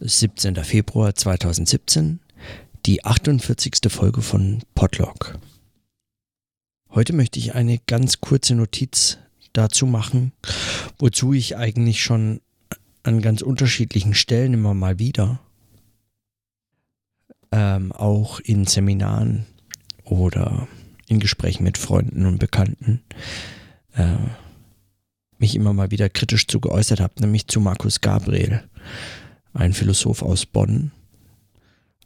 17. Februar 2017, die 48. Folge von Podlog. Heute möchte ich eine ganz kurze Notiz dazu machen, wozu ich eigentlich schon an ganz unterschiedlichen Stellen immer mal wieder, ähm, auch in Seminaren oder in Gesprächen mit Freunden und Bekannten, äh, mich immer mal wieder kritisch zu geäußert habe, nämlich zu Markus Gabriel ein Philosoph aus Bonn,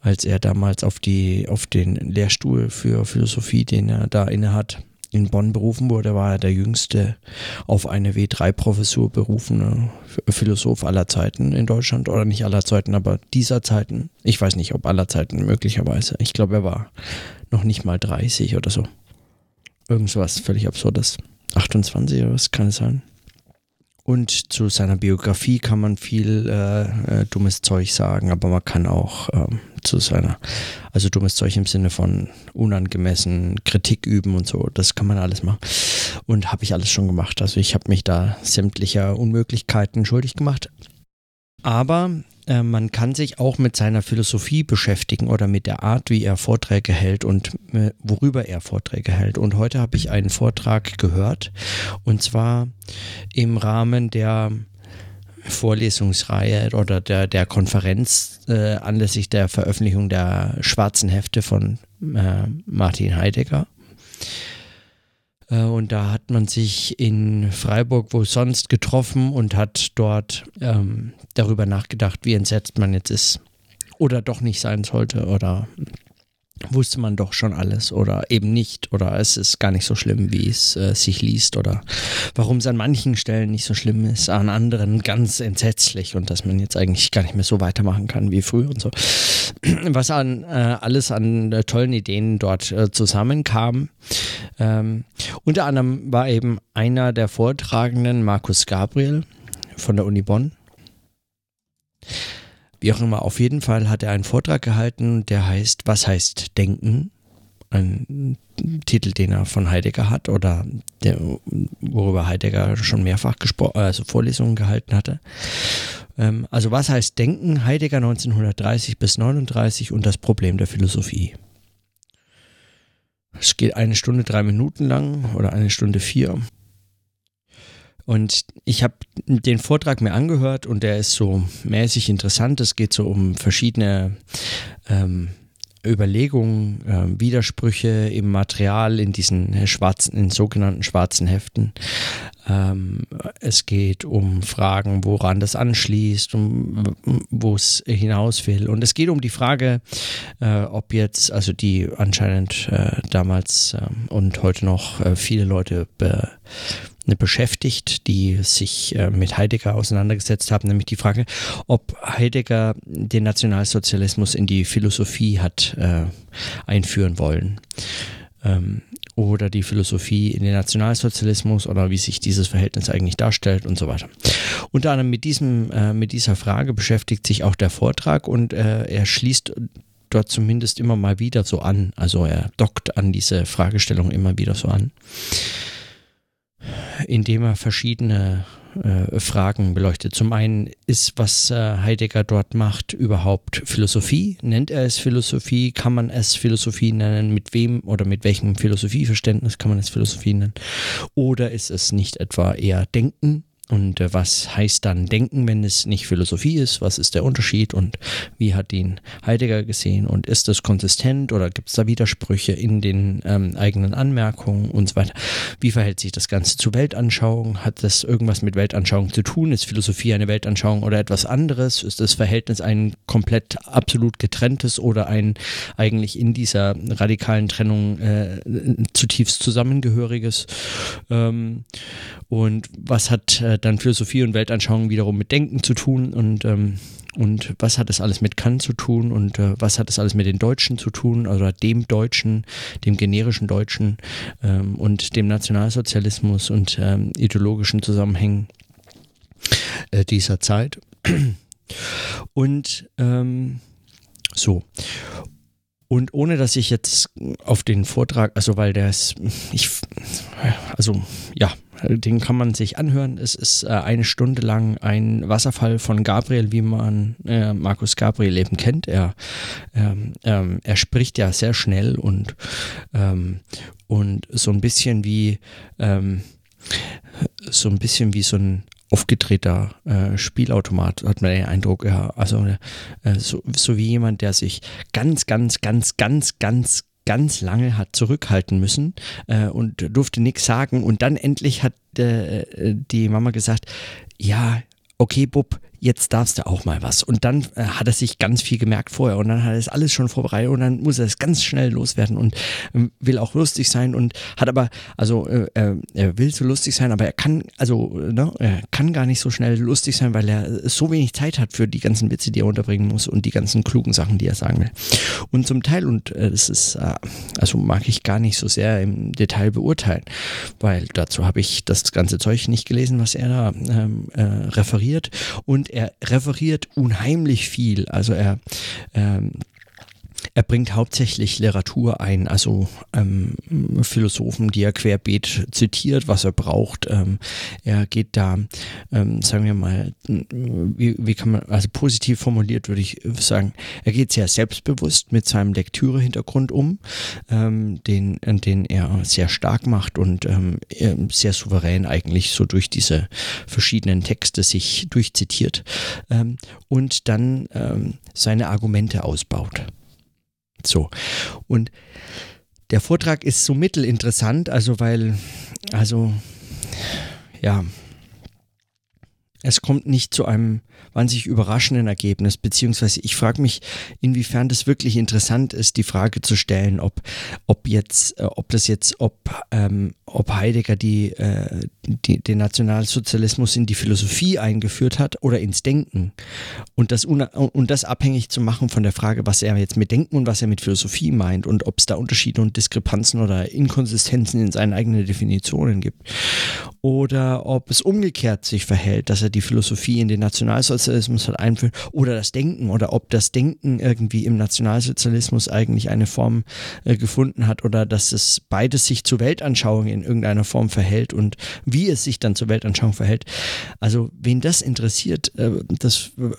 als er damals auf, die, auf den Lehrstuhl für Philosophie, den er da innehat, in Bonn berufen wurde, war er der jüngste auf eine W3-Professur berufene Philosoph aller Zeiten in Deutschland. Oder nicht aller Zeiten, aber dieser Zeiten. Ich weiß nicht, ob aller Zeiten möglicherweise. Ich glaube, er war noch nicht mal 30 oder so. Irgend sowas völlig absurdes. 28 oder was kann es sein? Und zu seiner Biografie kann man viel äh, äh, dummes Zeug sagen, aber man kann auch ähm, zu seiner, also dummes Zeug im Sinne von unangemessen Kritik üben und so, das kann man alles machen. Und habe ich alles schon gemacht. Also ich habe mich da sämtlicher Unmöglichkeiten schuldig gemacht. Aber äh, man kann sich auch mit seiner Philosophie beschäftigen oder mit der Art, wie er Vorträge hält und äh, worüber er Vorträge hält. Und heute habe ich einen Vortrag gehört und zwar im Rahmen der Vorlesungsreihe oder der, der Konferenz äh, anlässlich der Veröffentlichung der schwarzen Hefte von äh, Martin Heidegger. Äh, und da hat man sich in Freiburg wo sonst getroffen und hat dort ähm, darüber nachgedacht, wie entsetzt man jetzt ist oder doch nicht sein sollte oder wusste man doch schon alles oder eben nicht oder es ist gar nicht so schlimm, wie es äh, sich liest oder warum es an manchen Stellen nicht so schlimm ist, an anderen ganz entsetzlich und dass man jetzt eigentlich gar nicht mehr so weitermachen kann wie früher und so. Was an äh, alles an äh, tollen Ideen dort äh, zusammenkam. Ähm, unter anderem war eben einer der Vortragenden Markus Gabriel von der Uni Bonn wie auch immer, auf jeden Fall hat er einen Vortrag gehalten, der heißt Was heißt Denken? Ein Titel, den er von Heidegger hat oder der, worüber Heidegger schon mehrfach gesprochen, also Vorlesungen gehalten hatte. Ähm, also was heißt Denken? Heidegger 1930 bis 39 und das Problem der Philosophie. Es geht eine Stunde drei Minuten lang oder eine Stunde vier. Und ich habe den Vortrag mir angehört und der ist so mäßig interessant. Es geht so um verschiedene ähm, Überlegungen, äh, Widersprüche im Material in diesen schwarzen, in sogenannten schwarzen Heften. Ähm, es geht um Fragen, woran das anschließt, um wo es hinaus will. Und es geht um die Frage, äh, ob jetzt, also die anscheinend äh, damals ähm, und heute noch äh, viele Leute be beschäftigt, die sich äh, mit Heidegger auseinandergesetzt haben, nämlich die Frage, ob Heidegger den Nationalsozialismus in die Philosophie hat äh, einführen wollen. Ähm, oder die Philosophie in den Nationalsozialismus oder wie sich dieses Verhältnis eigentlich darstellt und so weiter. Unter anderem mit diesem, äh, mit dieser Frage beschäftigt sich auch der Vortrag und äh, er schließt dort zumindest immer mal wieder so an. Also er dockt an diese Fragestellung immer wieder so an indem er verschiedene äh, Fragen beleuchtet. Zum einen ist, was äh, Heidegger dort macht, überhaupt Philosophie? Nennt er es Philosophie? Kann man es Philosophie nennen? Mit wem oder mit welchem Philosophieverständnis kann man es Philosophie nennen? Oder ist es nicht etwa eher Denken? Und äh, was heißt dann Denken, wenn es nicht Philosophie ist? Was ist der Unterschied und wie hat ihn Heidegger gesehen? Und ist das konsistent oder gibt es da Widersprüche in den ähm, eigenen Anmerkungen und so weiter? Wie verhält sich das Ganze zu Weltanschauung? Hat das irgendwas mit Weltanschauung zu tun? Ist Philosophie eine Weltanschauung oder etwas anderes? Ist das Verhältnis ein komplett absolut getrenntes oder ein eigentlich in dieser radikalen Trennung äh, zutiefst zusammengehöriges? Ähm, und was hat äh, dann Philosophie und Weltanschauung wiederum mit Denken zu tun und, ähm, und was hat das alles mit Kant zu tun und äh, was hat das alles mit den Deutschen zu tun oder dem Deutschen, dem generischen Deutschen ähm, und dem Nationalsozialismus und ähm, ideologischen Zusammenhängen äh, dieser Zeit. Und ähm, so. Und ohne dass ich jetzt auf den Vortrag, also weil der ist, ich, also ja, den kann man sich anhören. Es ist äh, eine Stunde lang ein Wasserfall von Gabriel, wie man äh, Markus Gabriel eben kennt. Er, ähm, ähm, er spricht ja sehr schnell und, ähm, und so ein bisschen wie ähm, so ein bisschen wie so ein aufgedrehter äh, Spielautomat, hat man den Eindruck, ja, also äh, so, so wie jemand, der sich ganz, ganz, ganz, ganz, ganz, ganz lange hat zurückhalten müssen äh, und durfte nichts sagen. Und dann endlich hat äh, die Mama gesagt, ja, okay, Bub, jetzt darfst du auch mal was. Und dann äh, hat er sich ganz viel gemerkt vorher und dann hat er es alles schon vorbereitet und dann muss er es ganz schnell loswerden und äh, will auch lustig sein und hat aber, also äh, äh, er will so lustig sein, aber er kann, also ne, er kann gar nicht so schnell lustig sein, weil er so wenig Zeit hat für die ganzen Witze, die er unterbringen muss und die ganzen klugen Sachen, die er sagen will. Und zum Teil, und äh, das ist, äh, also mag ich gar nicht so sehr im Detail beurteilen, weil dazu habe ich das ganze Zeug nicht gelesen, was er da ähm, äh, referiert und er referiert unheimlich viel. Also er ähm, er bringt hauptsächlich Literatur ein, also ähm, Philosophen, die er querbeet zitiert, was er braucht. Ähm, er geht da, ähm, sagen wir mal, wie, wie kann man, also positiv formuliert würde ich sagen, er geht sehr selbstbewusst mit seinem Lektüre-Hintergrund um, ähm, den, den er sehr stark macht und ähm, sehr souverän eigentlich so durch diese verschiedenen Texte sich durchzitiert ähm, und dann seine Argumente ausbaut. So. Und der Vortrag ist so mittelinteressant, also weil, also, ja, es kommt nicht zu einem wahnsinnig überraschenden Ergebnis, beziehungsweise ich frage mich, inwiefern das wirklich interessant ist, die Frage zu stellen, ob, ob jetzt, äh, ob das jetzt, ob, ähm, ob Heidegger die, äh, die, den Nationalsozialismus in die Philosophie eingeführt hat oder ins Denken. Und das, und das abhängig zu machen von der Frage, was er jetzt mit Denken und was er mit Philosophie meint und ob es da Unterschiede und Diskrepanzen oder Inkonsistenzen in seinen eigenen Definitionen gibt. Oder ob es umgekehrt sich verhält, dass er die Philosophie in den Nationalsozialismus hat einführen oder das Denken oder ob das Denken irgendwie im Nationalsozialismus eigentlich eine Form äh, gefunden hat oder dass es beides sich zur Weltanschauung in irgendeiner Form verhält und wie es sich dann zur Weltanschauung verhält. Also wen das interessiert, äh, das äh,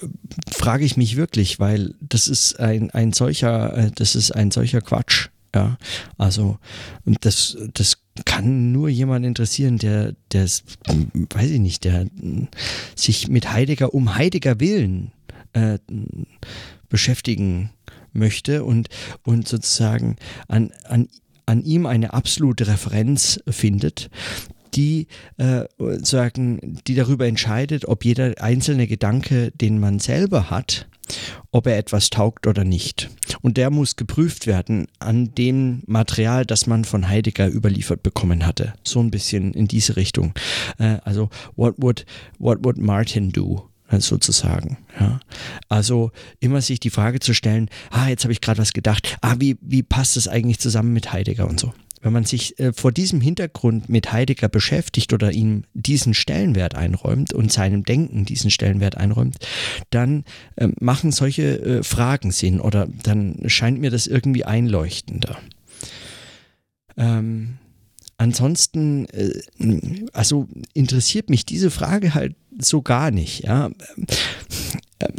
frage ich mich wirklich, weil das ist ein, ein solcher, äh, das ist ein solcher Quatsch. Ja, also das, das kann nur jemand interessieren, der, der, weiß ich nicht, der sich mit Heidegger um Heidegger willen äh, beschäftigen möchte und, und sozusagen an, an, an ihm eine absolute Referenz findet, die äh, sagen, die darüber entscheidet, ob jeder einzelne Gedanke, den man selber hat, ob er etwas taugt oder nicht. Und der muss geprüft werden an dem Material, das man von Heidegger überliefert bekommen hatte. So ein bisschen in diese Richtung. Äh, also, what would, what would Martin do? Äh, sozusagen. Ja. Also immer sich die Frage zu stellen, ah, jetzt habe ich gerade was gedacht, ah, wie, wie passt das eigentlich zusammen mit Heidegger und so wenn man sich äh, vor diesem Hintergrund mit Heidegger beschäftigt oder ihm diesen Stellenwert einräumt und seinem Denken diesen Stellenwert einräumt, dann äh, machen solche äh, Fragen Sinn oder dann scheint mir das irgendwie einleuchtender. Ähm, ansonsten, also interessiert mich diese Frage halt so gar nicht. Ja. Ähm,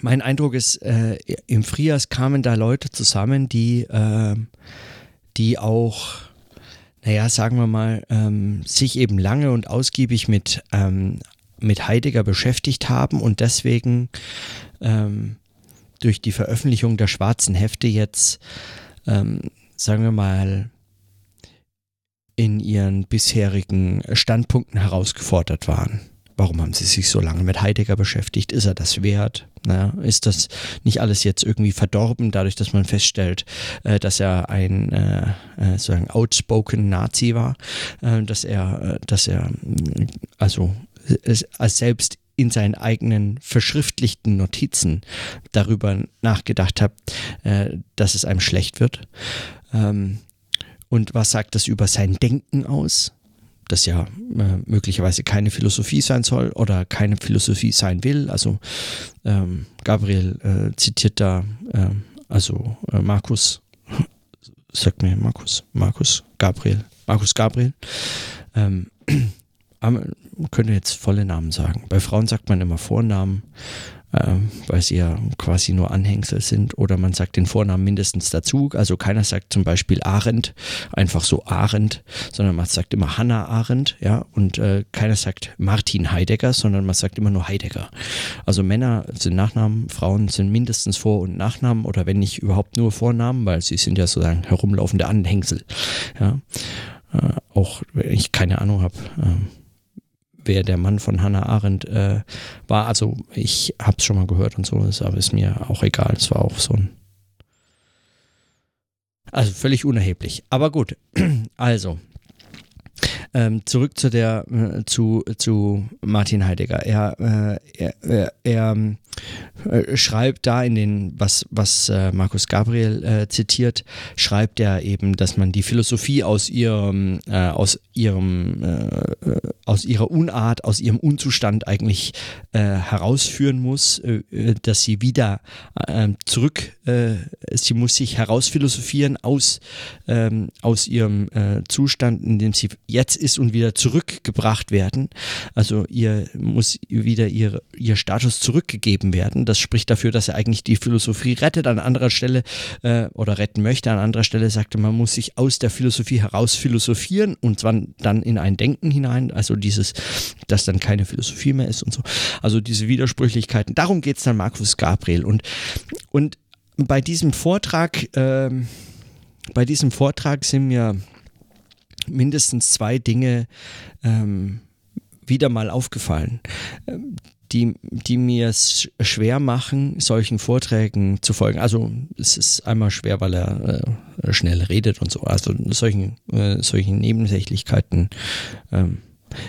mein Eindruck ist, im Frias kamen da Leute zusammen, die die auch, naja, sagen wir mal, ähm, sich eben lange und ausgiebig mit, ähm, mit Heidegger beschäftigt haben und deswegen ähm, durch die Veröffentlichung der schwarzen Hefte jetzt, ähm, sagen wir mal, in ihren bisherigen Standpunkten herausgefordert waren. Warum haben Sie sich so lange mit Heidegger beschäftigt? Ist er das wert? Na, ist das nicht alles jetzt irgendwie verdorben, dadurch, dass man feststellt, äh, dass er ein äh, äh sozusagen outspoken Nazi war, äh, dass er, äh, dass er also als selbst in seinen eigenen verschriftlichten Notizen darüber nachgedacht hat, äh, dass es einem schlecht wird. Ähm, und was sagt das über sein Denken aus? Das ja äh, möglicherweise keine Philosophie sein soll oder keine Philosophie sein will. Also ähm, Gabriel äh, zitiert da, äh, also äh, Markus, sagt mir Markus, Markus Gabriel, Markus Gabriel, ähm, könnte jetzt volle Namen sagen. Bei Frauen sagt man immer Vornamen weil sie ja quasi nur Anhängsel sind. Oder man sagt den Vornamen mindestens dazu. Also keiner sagt zum Beispiel Arendt, einfach so Arendt, sondern man sagt immer Hannah Arendt, ja. Und äh, keiner sagt Martin Heidegger, sondern man sagt immer nur Heidegger. Also Männer sind Nachnamen, Frauen sind mindestens Vor- und Nachnamen oder wenn nicht überhaupt nur Vornamen, weil sie sind ja sozusagen herumlaufende Anhängsel. Ja. Äh, auch wenn ich keine Ahnung habe. Ähm, wer der Mann von Hannah Arendt äh, war. Also ich habe es schon mal gehört und so, aber ist mir auch egal. Es war auch so ein also völlig unerheblich. Aber gut, also ähm, zurück zu der äh, zu, zu Martin Heidegger. Er, äh, er, er, er äh, schreibt da in den, was, was äh, Markus Gabriel äh, zitiert, schreibt er eben, dass man die Philosophie aus ihrem, äh, aus ihrem, äh, aus ihrer Unart, aus ihrem Unzustand eigentlich herausführen muss, dass sie wieder zurück, sie muss sich herausphilosophieren aus, ähm, aus ihrem Zustand, in dem sie jetzt ist und wieder zurückgebracht werden. Also ihr muss wieder ihr, ihr Status zurückgegeben werden. Das spricht dafür, dass er eigentlich die Philosophie rettet. An anderer Stelle äh, oder retten möchte. An anderer Stelle sagte man muss sich aus der Philosophie heraus philosophieren und zwar dann in ein Denken hinein. Also dieses, dass dann keine Philosophie mehr ist und so. Also diese Widersprüchlichkeiten. Darum geht es dann Markus Gabriel. Und, und bei diesem Vortrag, äh, bei diesem Vortrag sind mir mindestens zwei Dinge ähm, wieder mal aufgefallen, ähm, die, die mir es schwer machen, solchen Vorträgen zu folgen. Also es ist einmal schwer, weil er äh, schnell redet und so. Also solchen, äh, solchen Nebensächlichkeiten ähm,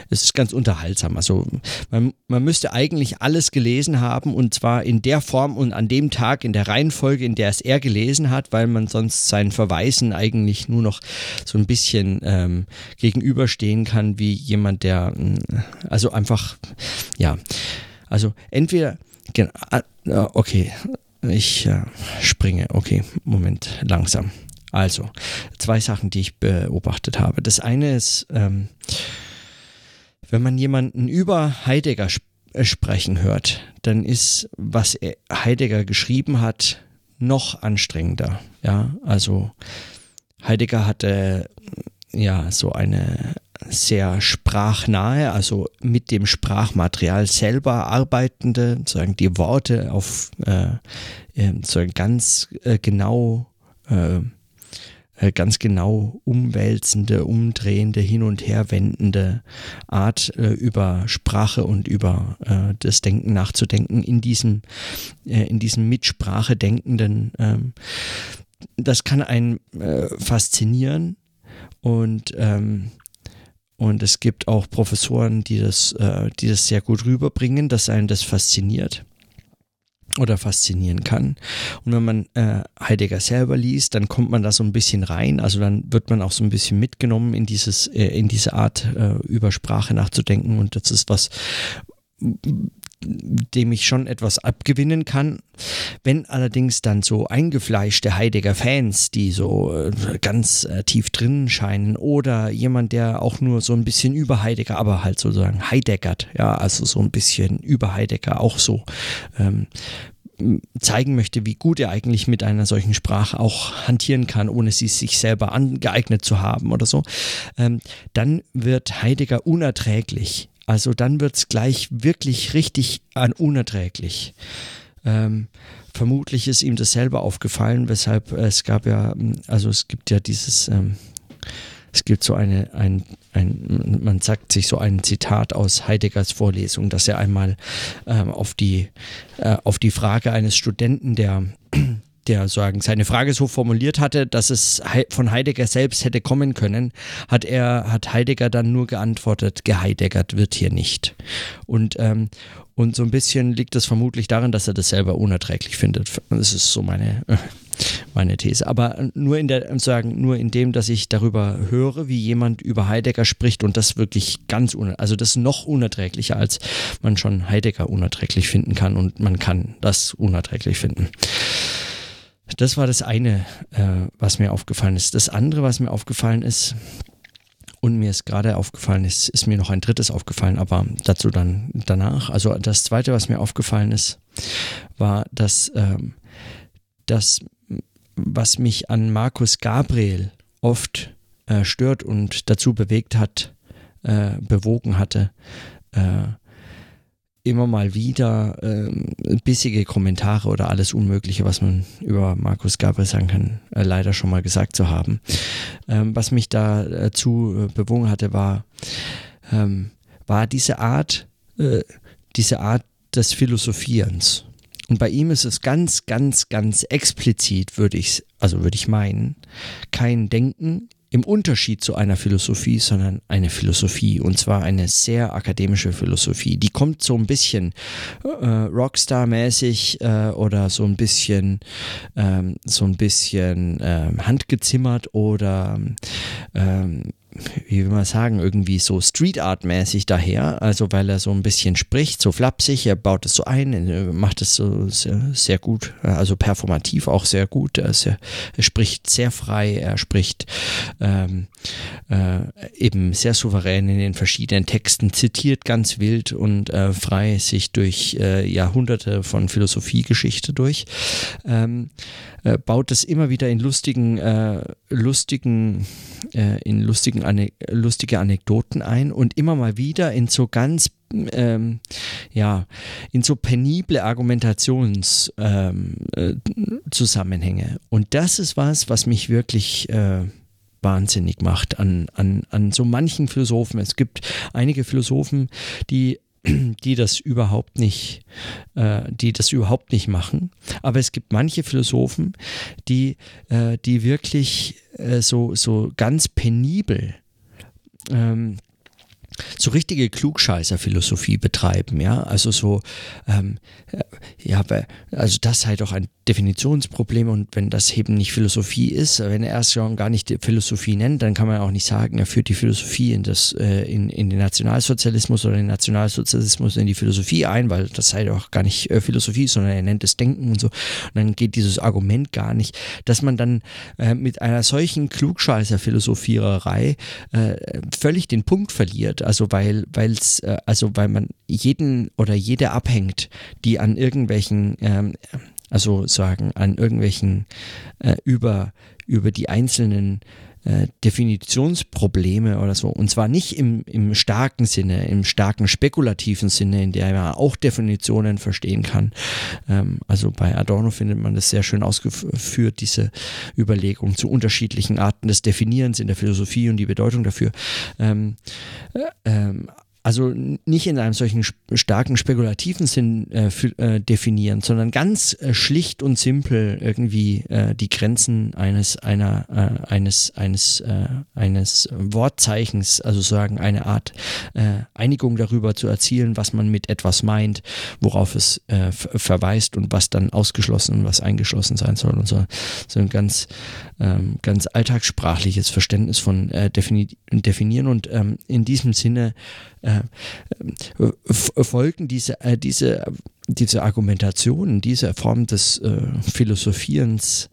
es ist ganz unterhaltsam. Also man, man müsste eigentlich alles gelesen haben und zwar in der Form und an dem Tag in der Reihenfolge, in der es er gelesen hat, weil man sonst seinen Verweisen eigentlich nur noch so ein bisschen ähm, gegenüberstehen kann wie jemand, der mm, also einfach ja, also entweder ah, okay, ich äh, springe, okay, Moment, langsam. Also, zwei Sachen, die ich beobachtet habe. Das eine ist, ähm, wenn man jemanden über Heidegger sp äh, sprechen hört, dann ist, was Heidegger geschrieben hat, noch anstrengender. Ja, also Heidegger hatte ja so eine sehr sprachnahe, also mit dem Sprachmaterial selber arbeitende, sozusagen die Worte auf äh, äh, so ganz äh, genau äh, äh, ganz genau umwälzende, umdrehende, hin und her wendende Art äh, über Sprache und über äh, das Denken nachzudenken in diesem, äh, in diesem Mitsprache denkenden. Ähm, das kann einen äh, faszinieren und ähm, und es gibt auch Professoren, die das, äh, die das sehr gut rüberbringen, dass einen das fasziniert oder faszinieren kann. Und wenn man äh, Heidegger selber liest, dann kommt man da so ein bisschen rein. Also dann wird man auch so ein bisschen mitgenommen in dieses, äh, in diese Art äh, über Sprache nachzudenken. Und das ist was, dem ich schon etwas abgewinnen kann. Wenn allerdings dann so eingefleischte Heidegger-Fans, die so äh, ganz äh, tief drin scheinen, oder jemand, der auch nur so ein bisschen über Heidegger, aber halt sozusagen Heideggert, ja, also so ein bisschen über Heidegger auch so ähm, zeigen möchte, wie gut er eigentlich mit einer solchen Sprache auch hantieren kann, ohne sie sich selber angeeignet zu haben oder so, ähm, dann wird Heidegger unerträglich also dann wird es gleich wirklich richtig an unerträglich. Ähm, vermutlich ist ihm das selber aufgefallen, weshalb es gab ja, also es gibt ja dieses, ähm, es gibt so eine, ein, ein, man sagt sich so ein Zitat aus Heideggers Vorlesung, dass er einmal ähm, auf, die, äh, auf die Frage eines Studenten, der der sagen seine Frage so formuliert hatte, dass es von Heidegger selbst hätte kommen können, hat er hat Heidegger dann nur geantwortet, geheideggert wird hier nicht. Und ähm, und so ein bisschen liegt es vermutlich darin, dass er das selber unerträglich findet. Das ist so meine meine These. Aber nur in der sagen nur in dem, dass ich darüber höre, wie jemand über Heidegger spricht und das wirklich ganz also das noch unerträglicher als man schon Heidegger unerträglich finden kann und man kann das unerträglich finden. Das war das eine, äh, was mir aufgefallen ist. Das andere, was mir aufgefallen ist, und mir ist gerade aufgefallen, ist, ist mir noch ein drittes aufgefallen, aber dazu dann danach. Also das zweite, was mir aufgefallen ist, war, dass ähm, das, was mich an Markus Gabriel oft äh, stört und dazu bewegt hat, äh, bewogen hatte, äh, immer mal wieder äh, bissige Kommentare oder alles Unmögliche, was man über Markus Gabriel sagen kann, äh, leider schon mal gesagt zu haben. Ähm, was mich dazu äh, bewogen hatte, war, ähm, war diese Art, äh, diese Art des Philosophierens. Und bei ihm ist es ganz, ganz, ganz explizit, würde ich, also würde ich meinen, kein Denken im Unterschied zu einer Philosophie, sondern eine Philosophie und zwar eine sehr akademische Philosophie. Die kommt so ein bisschen äh, Rockstar-mäßig äh, oder so ein bisschen ähm, so ein bisschen ähm, handgezimmert oder ähm, wie will man sagen, irgendwie so Street Art mäßig daher, also weil er so ein bisschen spricht, so flapsig, er baut es so ein, macht es so sehr, sehr gut, also performativ auch sehr gut, er, sehr, er spricht sehr frei, er spricht ähm, äh, eben sehr souverän in den verschiedenen Texten, zitiert ganz wild und äh, frei sich durch äh, Jahrhunderte von Philosophiegeschichte durch. Ähm, äh, baut das immer wieder in lustigen, äh, lustigen, äh, in lustigen Ane lustige Anekdoten ein und immer mal wieder in so ganz ähm, ja, in so penible Argumentationszusammenhänge. Ähm, äh, und das ist was, was mich wirklich äh, wahnsinnig macht an, an, an so manchen Philosophen. Es gibt einige Philosophen, die die das überhaupt nicht, äh, die das überhaupt nicht machen. Aber es gibt manche Philosophen, die, äh, die wirklich äh, so, so ganz penibel ähm, so richtige Klugscheißer-Philosophie betreiben, ja, also so, ähm, äh, ja, also das sei doch ein Definitionsproblem und wenn das eben nicht Philosophie ist, wenn er es schon gar nicht Philosophie nennt, dann kann man auch nicht sagen, er führt die Philosophie in, das, äh, in, in den Nationalsozialismus oder den Nationalsozialismus in die Philosophie ein, weil das sei doch gar nicht äh, Philosophie, sondern er nennt es Denken und so. Und dann geht dieses Argument gar nicht, dass man dann äh, mit einer solchen Klugscheißer-Philosophiererei äh, völlig den Punkt verliert. Also weil, weil's, äh, also weil man jeden oder jede abhängt, die an irgendwelchen ähm, also sagen, an irgendwelchen äh, über, über die einzelnen äh, Definitionsprobleme oder so. Und zwar nicht im, im starken Sinne, im starken spekulativen Sinne, in der man auch Definitionen verstehen kann. Ähm, also bei Adorno findet man das sehr schön ausgeführt, diese Überlegung zu unterschiedlichen Arten des Definierens in der Philosophie und die Bedeutung dafür. Ähm, äh, ähm, also nicht in einem solchen starken spekulativen Sinn äh, äh, definieren, sondern ganz äh, schlicht und simpel irgendwie äh, die Grenzen eines einer äh, eines eines äh, eines Wortzeichens, also sagen eine Art Einigung darüber zu erzielen, was man mit etwas meint, worauf es verweist und was dann ausgeschlossen und was eingeschlossen sein soll und so. So ein ganz ähm, ganz alltagssprachliches Verständnis von defini definieren und ähm, in diesem Sinne äh, folgen diese, äh, diese, diese Argumentationen, diese Form des äh, Philosophierens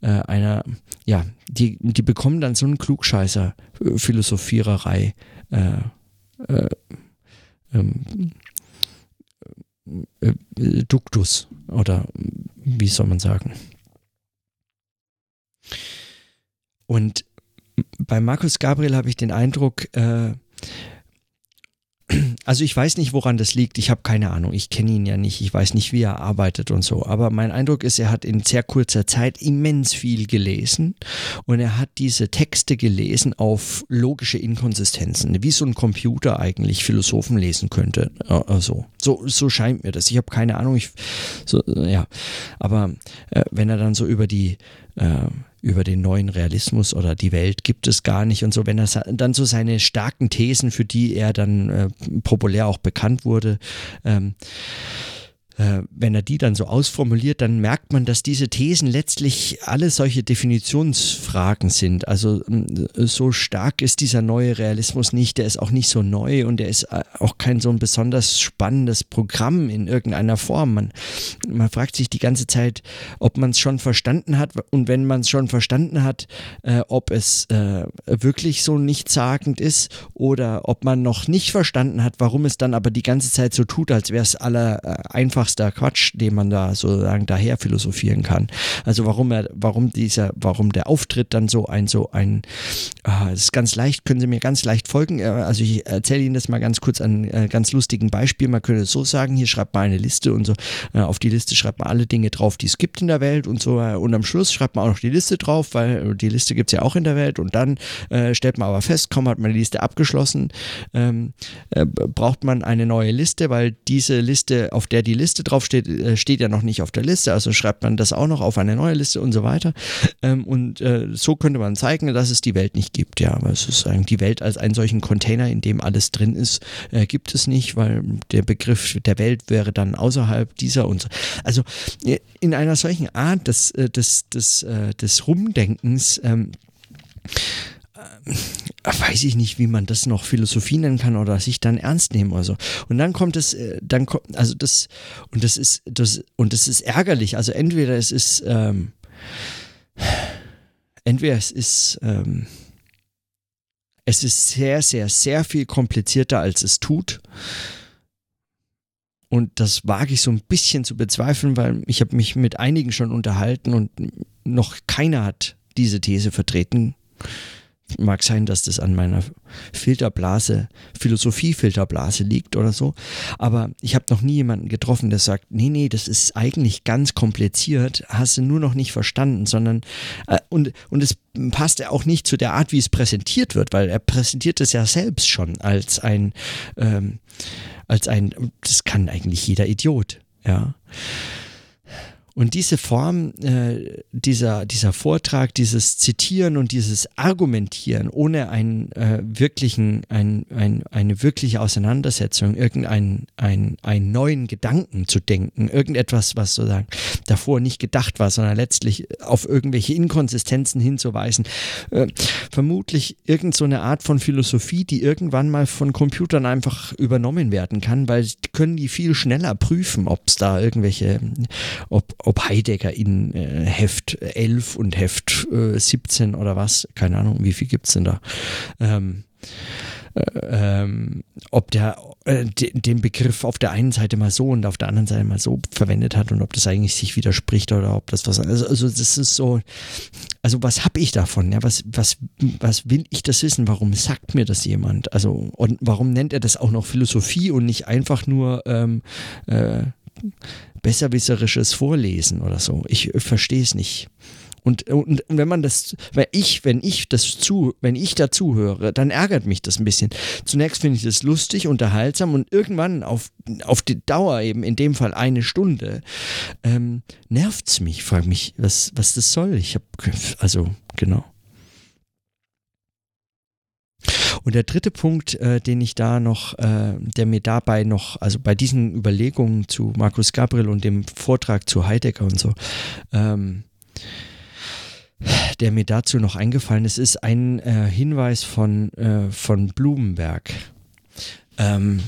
äh, einer, ja, die, die bekommen dann so einen Klugscheißer Philosophiererei äh, ähm, Duktus oder wie soll man sagen. Und bei Markus Gabriel habe ich den Eindruck, äh, also ich weiß nicht, woran das liegt. Ich habe keine Ahnung. Ich kenne ihn ja nicht. Ich weiß nicht, wie er arbeitet und so. Aber mein Eindruck ist, er hat in sehr kurzer Zeit immens viel gelesen und er hat diese Texte gelesen auf logische Inkonsistenzen, wie so ein Computer eigentlich Philosophen lesen könnte. Also so so scheint mir das. Ich habe keine Ahnung. Ich, so, ja, aber äh, wenn er dann so über die äh, über den neuen Realismus oder die Welt gibt es gar nicht und so, wenn er dann so seine starken Thesen, für die er dann äh, populär auch bekannt wurde, ähm, äh, wenn er die dann so ausformuliert, dann merkt man, dass diese Thesen letztlich alle solche Definitionsfragen sind. Also so stark ist dieser neue Realismus nicht, der ist auch nicht so neu und der ist äh, auch kein so ein besonders spannendes Programm in irgendeiner Form. Man, man fragt sich die ganze Zeit, ob man es schon verstanden hat und wenn man es schon verstanden hat, äh, ob es äh, wirklich so nichtssagend ist oder ob man noch nicht verstanden hat, warum es dann aber die ganze Zeit so tut, als wäre es aller äh, einfachster Quatsch, den man da sozusagen daher philosophieren kann. Also warum er, warum dieser, warum der Auftritt dann so ein, so ein, äh, ist ganz leicht, können Sie mir ganz leicht folgen. Äh, also ich erzähle Ihnen das mal ganz kurz an äh, ganz lustigen Beispiel. Man könnte es so sagen, hier schreibt man eine Liste und so, äh, auf die Liste schreibt man alle Dinge drauf, die es gibt in der Welt und so. Äh, und am Schluss schreibt man auch noch die Liste drauf, weil die Liste gibt es ja auch in der Welt. Und dann äh, stellt man aber fest, komm, hat man die Liste abgeschlossen, ähm, äh, braucht man eine neue Liste, weil diese Liste, auf der die Liste draufsteht, äh, steht ja noch nicht auf der Liste. Also schreibt man das auch noch auf eine neue Liste und so weiter. Ähm, und äh, so könnte man zeigen, dass es die Welt nicht gibt. Ja, aber es ist eigentlich die Welt als einen solchen Container, in dem alles drin ist, äh, gibt es nicht, weil der Begriff der Welt wäre dann außerhalb dieser und so. Also in einer solchen Art des, des, des, des Rumdenkens ähm, weiß ich nicht, wie man das noch Philosophie nennen kann oder sich dann ernst nehmen oder so. Und dann kommt es, dann kommt, also das, und das ist, das, und das ist ärgerlich. Also entweder es ist, ähm, entweder es ist, ähm, es ist sehr, sehr, sehr viel komplizierter, als es tut. Und das wage ich so ein bisschen zu bezweifeln, weil ich habe mich mit einigen schon unterhalten und noch keiner hat diese These vertreten. Mag sein, dass das an meiner Filterblase, Philosophiefilterblase liegt oder so. Aber ich habe noch nie jemanden getroffen, der sagt, nee, nee, das ist eigentlich ganz kompliziert, hast du nur noch nicht verstanden, sondern äh, und, und es passt ja auch nicht zu der Art, wie es präsentiert wird, weil er präsentiert es ja selbst schon als ein, ähm, als ein, das kann eigentlich jeder Idiot, ja. Und diese Form, äh, dieser, dieser Vortrag, dieses Zitieren und dieses Argumentieren ohne einen äh, wirklichen, ein, ein, eine wirkliche Auseinandersetzung, irgendeinen ein, einen neuen Gedanken zu denken, irgendetwas, was sozusagen davor nicht gedacht war, sondern letztlich auf irgendwelche Inkonsistenzen hinzuweisen, äh, vermutlich irgend so eine Art von Philosophie, die irgendwann mal von Computern einfach übernommen werden kann, weil können die viel schneller prüfen, ob es da irgendwelche, ob, ob Heidegger in äh, Heft 11 und Heft äh, 17 oder was, keine Ahnung, wie viel gibt es denn da, ähm, äh, ähm, ob der äh, den Begriff auf der einen Seite mal so und auf der anderen Seite mal so verwendet hat und ob das eigentlich sich widerspricht oder ob das was also, also das ist so also was habe ich davon ja was was was will ich das wissen? Warum sagt mir das jemand? Also und warum nennt er das auch noch Philosophie und nicht einfach nur ähm, äh, besserwisserisches Vorlesen oder so. Ich verstehe es nicht. Und, und, wenn man das, weil ich, wenn ich das zu, wenn ich dazu höre, dann ärgert mich das ein bisschen. Zunächst finde ich das lustig, unterhaltsam und irgendwann auf, auf die Dauer eben, in dem Fall eine Stunde, ähm, nervt es mich. Frage mich, was, was das soll. Ich habe, also, genau. Und der dritte Punkt, äh, den ich da noch, äh, der mir dabei noch, also bei diesen Überlegungen zu Markus Gabriel und dem Vortrag zu Heidegger und so, ähm, der mir dazu noch eingefallen ist, ist ein äh, Hinweis von, äh, von Blumenberg. Ähm,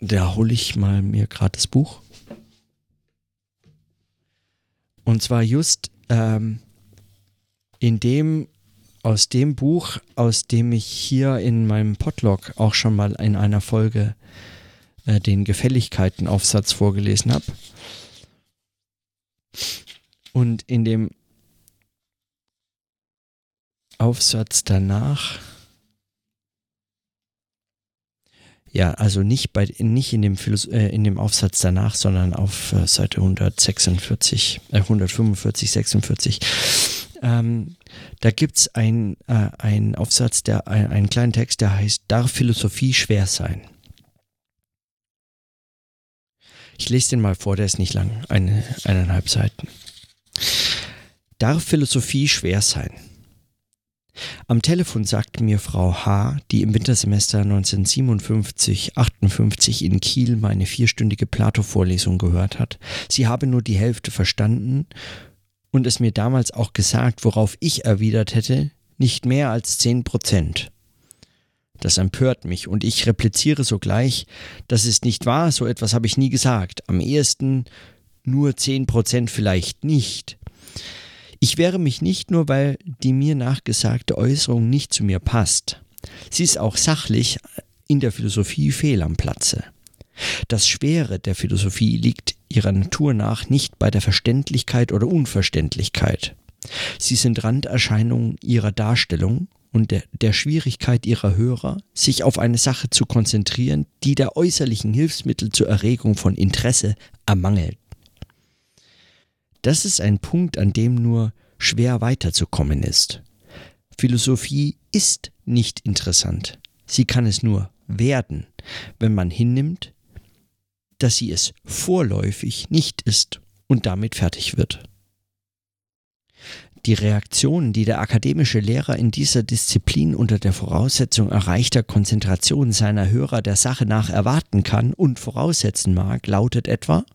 da hole ich mal mir gerade das Buch. Und zwar just ähm, in dem aus dem Buch, aus dem ich hier in meinem Podlog auch schon mal in einer Folge äh, den Gefälligkeitenaufsatz vorgelesen habe. Und in dem Aufsatz danach, ja, also nicht, bei, nicht in, dem äh, in dem Aufsatz danach, sondern auf äh, Seite 146, äh, 145, 46, ähm, da gibt es ein, äh, einen Aufsatz, der, ein, einen kleinen Text, der heißt, darf Philosophie schwer sein? Ich lese den mal vor, der ist nicht lang, eine, eineinhalb Seiten. Darf Philosophie schwer sein? Am Telefon sagte mir Frau H., die im Wintersemester 1957-58 in Kiel meine vierstündige Plato-Vorlesung gehört hat, sie habe nur die Hälfte verstanden und es mir damals auch gesagt, worauf ich erwidert hätte, nicht mehr als zehn Prozent. Das empört mich und ich repliziere sogleich, das ist nicht wahr, so etwas habe ich nie gesagt. Am ehesten nur zehn Prozent vielleicht nicht. Ich wehre mich nicht nur, weil die mir nachgesagte Äußerung nicht zu mir passt. Sie ist auch sachlich in der Philosophie fehl am Platze. Das Schwere der Philosophie liegt ihrer Natur nach nicht bei der Verständlichkeit oder Unverständlichkeit. Sie sind Randerscheinungen ihrer Darstellung und der, der, Schwierigkeit ihrer Hörer, sich auf eine Sache zu konzentrieren, die der äußerlichen Hilfsmittel zur Erregung von Interesse ermangelt. Das ist ein Punkt, an dem nur schwer weiterzukommen ist. Philosophie ist nicht interessant. Sie kann es nur werden, wenn man hinnimmt, dass sie es vorläufig nicht ist und damit fertig wird. Die Reaktionen, die der akademische Lehrer in dieser Disziplin unter der Voraussetzung erreichter Konzentration seiner Hörer der Sache nach erwarten kann und voraussetzen mag, lautet etwa,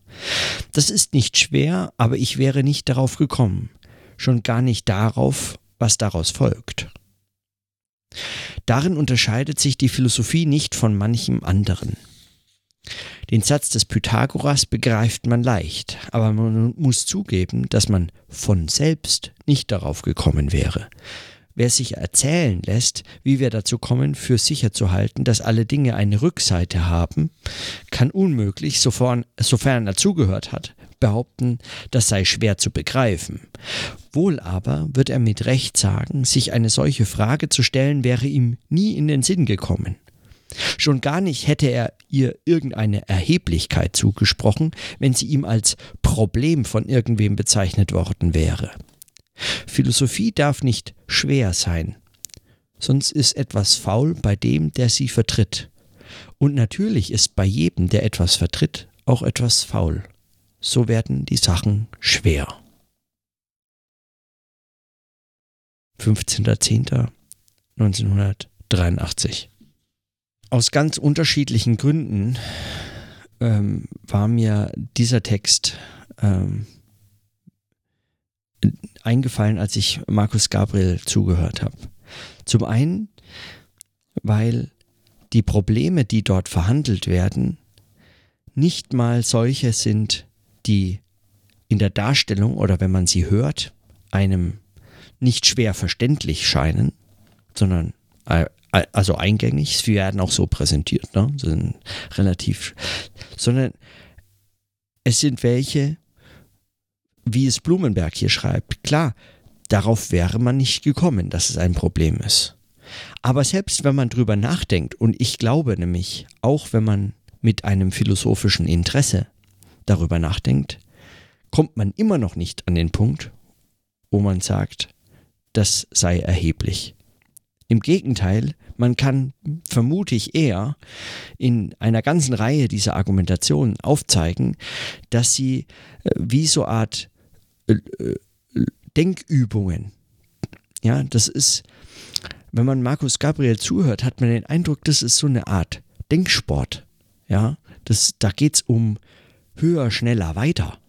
das ist nicht schwer, aber ich wäre nicht darauf gekommen, schon gar nicht darauf, was daraus folgt. Darin unterscheidet sich die Philosophie nicht von manchem anderen. Den Satz des Pythagoras begreift man leicht, aber man muss zugeben, dass man von selbst nicht darauf gekommen wäre. Wer sich erzählen lässt, wie wir dazu kommen, für sicher zu halten, dass alle Dinge eine Rückseite haben, kann unmöglich, sofern, sofern er zugehört hat, behaupten, das sei schwer zu begreifen. Wohl aber wird er mit Recht sagen, sich eine solche Frage zu stellen, wäre ihm nie in den Sinn gekommen. Schon gar nicht hätte er ihr irgendeine Erheblichkeit zugesprochen, wenn sie ihm als Problem von irgendwem bezeichnet worden wäre. Philosophie darf nicht schwer sein, sonst ist etwas faul bei dem, der sie vertritt. Und natürlich ist bei jedem, der etwas vertritt, auch etwas faul. So werden die Sachen schwer. 15.10.1983 aus ganz unterschiedlichen Gründen ähm, war mir dieser Text ähm, eingefallen, als ich Markus Gabriel zugehört habe. Zum einen, weil die Probleme, die dort verhandelt werden, nicht mal solche sind, die in der Darstellung oder wenn man sie hört, einem nicht schwer verständlich scheinen, sondern also eingängig, sie werden auch so präsentiert, ne? sind relativ, sondern es sind welche, wie es Blumenberg hier schreibt, klar, darauf wäre man nicht gekommen, dass es ein Problem ist. Aber selbst wenn man drüber nachdenkt, und ich glaube nämlich, auch wenn man mit einem philosophischen Interesse darüber nachdenkt, kommt man immer noch nicht an den Punkt, wo man sagt, das sei erheblich. Im Gegenteil, man kann, vermute ich eher, in einer ganzen Reihe dieser Argumentationen aufzeigen, dass sie äh, wie so Art äh, äh, Denkübungen, ja, das ist, wenn man Markus Gabriel zuhört, hat man den Eindruck, das ist so eine Art Denksport, ja, das, da geht es um höher, schneller, weiter.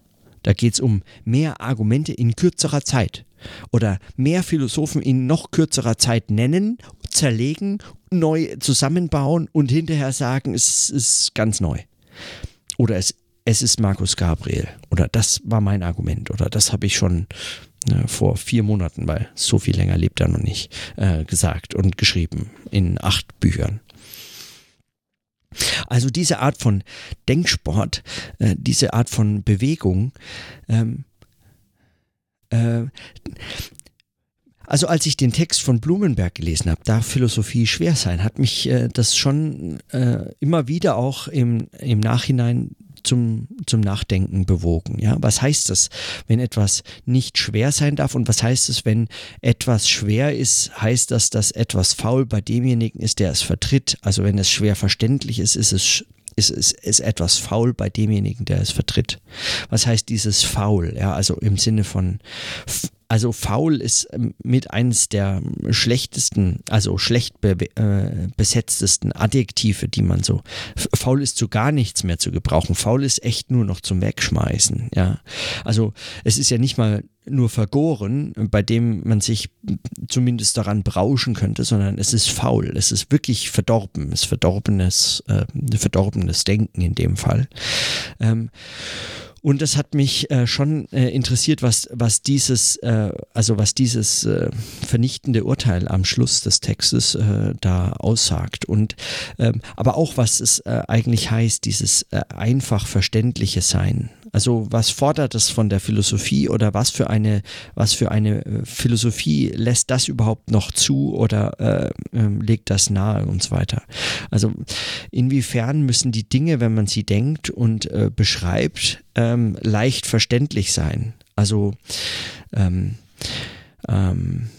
Da geht es um mehr Argumente in kürzerer Zeit oder mehr Philosophen in noch kürzerer Zeit nennen, zerlegen, neu zusammenbauen und hinterher sagen, es ist ganz neu. Oder es, es ist Markus Gabriel. Oder das war mein Argument. Oder das habe ich schon äh, vor vier Monaten, weil so viel länger lebt er noch nicht, äh, gesagt und geschrieben in acht Büchern. Also diese Art von Denksport, äh, diese Art von Bewegung, ähm, äh, also als ich den Text von Blumenberg gelesen habe, darf Philosophie schwer sein, hat mich äh, das schon äh, immer wieder auch im, im Nachhinein zum, zum Nachdenken bewogen. Ja? Was heißt das, wenn etwas nicht schwer sein darf und was heißt es, wenn etwas schwer ist, heißt das, dass etwas faul bei demjenigen ist, der es vertritt. Also wenn es schwer verständlich ist, ist es ist, ist, ist etwas faul bei demjenigen, der es vertritt. Was heißt dieses faul? Ja, also im Sinne von also faul ist ähm, mit eines der schlechtesten, also schlecht be äh, besetztesten Adjektive, die man so. Faul ist zu gar nichts mehr zu gebrauchen. Faul ist echt nur noch zum Wegschmeißen. Ja, also es ist ja nicht mal nur vergoren, bei dem man sich zumindest daran berauschen könnte, sondern es ist faul, es ist wirklich verdorben, es ist verdorbenes, äh, verdorbenes Denken in dem Fall. Ähm, und das hat mich äh, schon äh, interessiert, was, was dieses, äh, also was dieses äh, vernichtende Urteil am Schluss des Textes äh, da aussagt. Und ähm, aber auch, was es äh, eigentlich heißt, dieses einfach verständliche Sein. Also was fordert es von der Philosophie oder was für eine, was für eine äh, Philosophie lässt das überhaupt noch zu oder äh, äh, legt das nahe und so weiter. Also inwiefern müssen die Dinge, wenn man sie denkt und äh, beschreibt, ähm, leicht verständlich sein. Also ähm, ähm,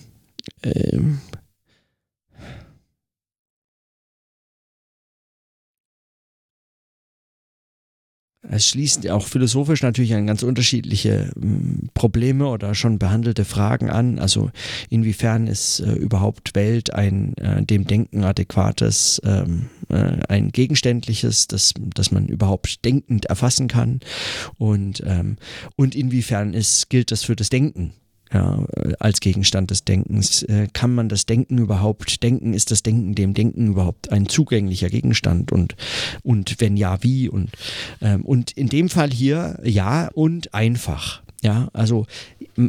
Es schließt auch philosophisch natürlich an ganz unterschiedliche hm, Probleme oder schon behandelte Fragen an. Also inwiefern ist äh, überhaupt Welt ein äh, dem Denken adäquates, ähm, äh, ein gegenständliches, das, das man überhaupt denkend erfassen kann und, ähm, und inwiefern ist, gilt das für das Denken ja, als Gegenstand des Denkens. Äh, kann man das Denken überhaupt denken? Ist das Denken dem Denken überhaupt ein zugänglicher Gegenstand? Und, und wenn ja, wie? Und, ähm, und in dem Fall hier ja und einfach. Ja, also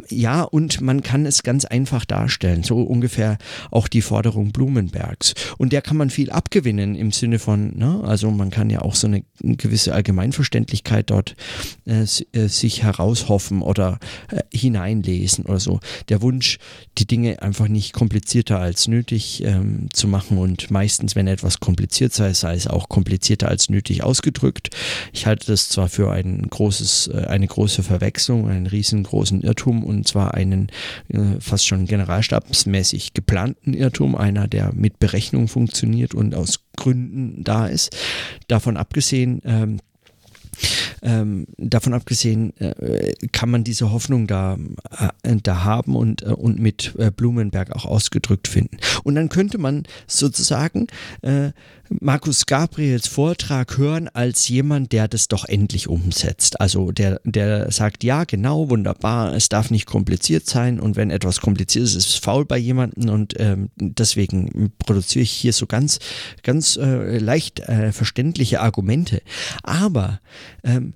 ja, und man kann es ganz einfach darstellen. So ungefähr auch die Forderung Blumenbergs. Und der kann man viel abgewinnen im Sinne von, ne, also man kann ja auch so eine gewisse Allgemeinverständlichkeit dort äh, äh, sich heraushoffen oder äh, hineinlesen oder so. Der Wunsch, die Dinge einfach nicht komplizierter als nötig ähm, zu machen und meistens, wenn etwas kompliziert sei, sei es auch komplizierter als nötig ausgedrückt. Ich halte das zwar für ein großes, äh, eine große Verwechslung, ein einen riesengroßen Irrtum und zwar einen äh, fast schon generalstabsmäßig geplanten Irrtum, einer, der mit Berechnung funktioniert und aus Gründen da ist. Davon abgesehen, ähm, ähm, davon abgesehen äh, kann man diese Hoffnung da, äh, da haben und, äh, und mit äh, Blumenberg auch ausgedrückt finden. Und dann könnte man sozusagen äh, Markus Gabriels Vortrag hören als jemand, der das doch endlich umsetzt. Also der, der sagt, ja, genau, wunderbar, es darf nicht kompliziert sein und wenn etwas kompliziert ist, ist es faul bei jemandem und ähm, deswegen produziere ich hier so ganz, ganz äh, leicht äh, verständliche Argumente. Aber ähm,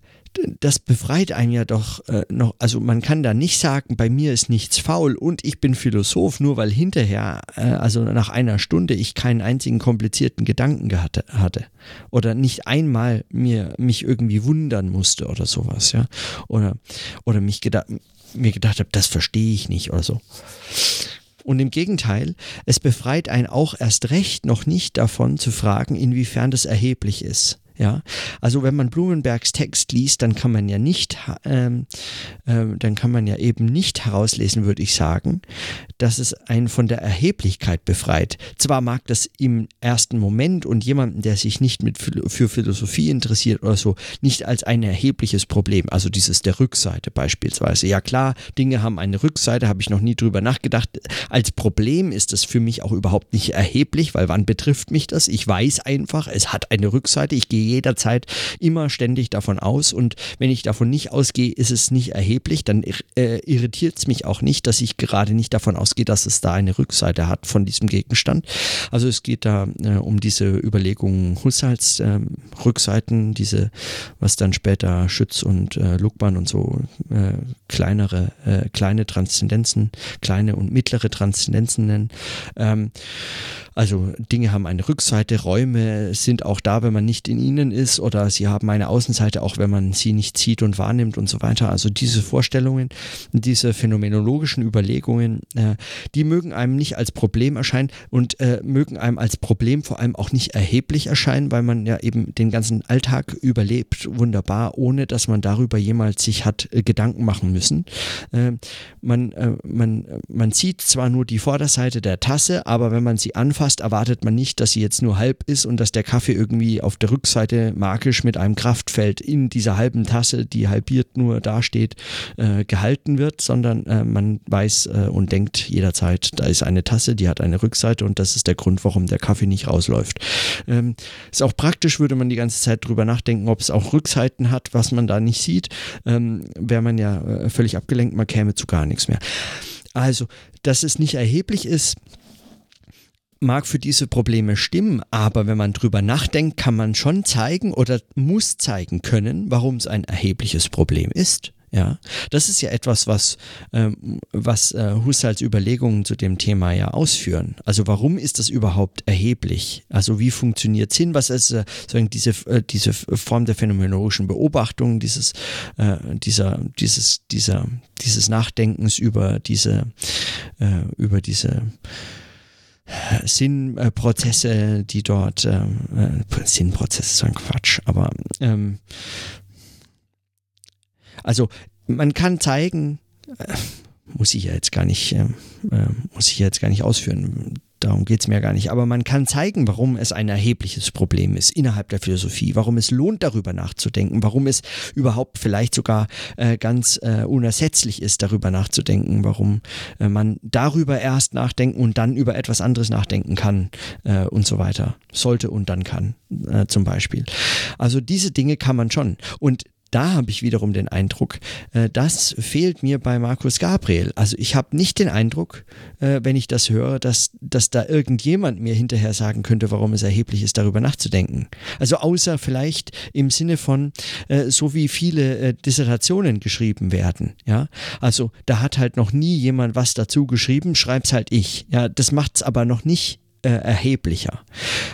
das befreit einen ja doch äh, noch, also man kann da nicht sagen, bei mir ist nichts faul und ich bin Philosoph, nur weil hinterher, äh, also nach einer Stunde, ich keinen einzigen komplizierten Gedanken hatte, hatte oder nicht einmal mir mich irgendwie wundern musste oder sowas, ja, oder, oder mich gedacht, mir gedacht habe, das verstehe ich nicht oder so. Und im Gegenteil, es befreit einen auch erst recht noch nicht davon zu fragen, inwiefern das erheblich ist. Ja, also wenn man Blumenbergs Text liest, dann kann man ja nicht, ähm, äh, dann kann man ja eben nicht herauslesen, würde ich sagen, dass es einen von der Erheblichkeit befreit. Zwar mag das im ersten Moment und jemanden, der sich nicht mit für Philosophie interessiert oder so, nicht als ein erhebliches Problem, also dieses der Rückseite beispielsweise. Ja klar, Dinge haben eine Rückseite, habe ich noch nie drüber nachgedacht. Als Problem ist es für mich auch überhaupt nicht erheblich, weil wann betrifft mich das? Ich weiß einfach, es hat eine Rückseite. Ich gehe jederzeit immer ständig davon aus und wenn ich davon nicht ausgehe, ist es nicht erheblich, dann äh, irritiert es mich auch nicht, dass ich gerade nicht davon ausgehe, dass es da eine Rückseite hat von diesem Gegenstand. Also es geht da äh, um diese Überlegungen Husserls äh, Rückseiten, diese, was dann später Schütz und äh, Luckmann und so äh, kleinere, äh, kleine Transzendenzen, kleine und mittlere Transzendenzen nennen. Ähm, also Dinge haben eine Rückseite, Räume sind auch da, wenn man nicht in ihnen ist oder sie haben eine Außenseite, auch wenn man sie nicht sieht und wahrnimmt und so weiter. Also diese Vorstellungen, diese phänomenologischen Überlegungen, äh, die mögen einem nicht als Problem erscheinen und äh, mögen einem als Problem vor allem auch nicht erheblich erscheinen, weil man ja eben den ganzen Alltag überlebt, wunderbar, ohne dass man darüber jemals sich hat äh, Gedanken machen müssen. Äh, man, man, man sieht zwar nur die Vorderseite der Tasse, aber wenn man sie anfasst, erwartet man nicht, dass sie jetzt nur halb ist und dass der Kaffee irgendwie auf der Rückseite magisch mit einem Kraftfeld in dieser halben Tasse, die halbiert nur dasteht, äh, gehalten wird, sondern äh, man weiß äh, und denkt jederzeit, da ist eine Tasse, die hat eine Rückseite und das ist der Grund, warum der Kaffee nicht rausläuft. Ähm, ist auch praktisch, würde man die ganze Zeit drüber nachdenken, ob es auch Rückseiten hat, was man da nicht sieht. Ähm, Wäre man ja äh, völlig abgelenkt, man käme zu gar nichts mehr. Also, dass es nicht erheblich ist, mag für diese Probleme stimmen, aber wenn man drüber nachdenkt, kann man schon zeigen oder muss zeigen können, warum es ein erhebliches Problem ist. Ja, das ist ja etwas, was, ähm, was äh, Husserls Überlegungen zu dem Thema ja ausführen. Also warum ist das überhaupt erheblich? Also wie funktioniert Sinn? Was ist äh, diese, äh, diese Form der phänomenologischen Beobachtung, dieses, äh, dieser, dieses, dieser, dieses Nachdenkens über diese, äh, über diese Sinnprozesse, die dort, ähm, äh, Sinnprozesse so ein Quatsch, aber ähm, also man kann zeigen, äh, muss ich ja jetzt gar nicht, äh, äh muss ich jetzt gar nicht ausführen darum geht es mir gar nicht. Aber man kann zeigen, warum es ein erhebliches Problem ist innerhalb der Philosophie, warum es lohnt, darüber nachzudenken, warum es überhaupt vielleicht sogar äh, ganz äh, unersetzlich ist, darüber nachzudenken, warum äh, man darüber erst nachdenken und dann über etwas anderes nachdenken kann äh, und so weiter. Sollte und dann kann, äh, zum Beispiel. Also diese Dinge kann man schon. Und da habe ich wiederum den Eindruck, äh, das fehlt mir bei Markus Gabriel. Also ich habe nicht den Eindruck, äh, wenn ich das höre, dass, dass da irgendjemand mir hinterher sagen könnte, warum es erheblich ist, darüber nachzudenken. Also außer vielleicht im Sinne von, äh, so wie viele äh, Dissertationen geschrieben werden. Ja, also da hat halt noch nie jemand was dazu geschrieben, schreib's halt ich. Ja, das macht's aber noch nicht äh, erheblicher.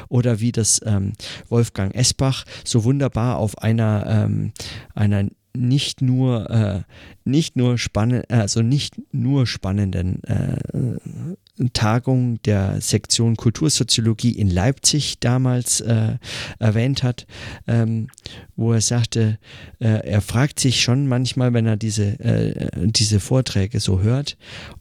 Oder wie das ähm, Wolfgang Esbach so wunderbar auf einer, ähm, einer nicht nur äh, nicht nur spannend also nicht nur spannenden äh, Tagung der Sektion Kultursoziologie in Leipzig damals äh, erwähnt hat, ähm, wo er sagte, äh, er fragt sich schon manchmal, wenn er diese, äh, diese Vorträge so hört,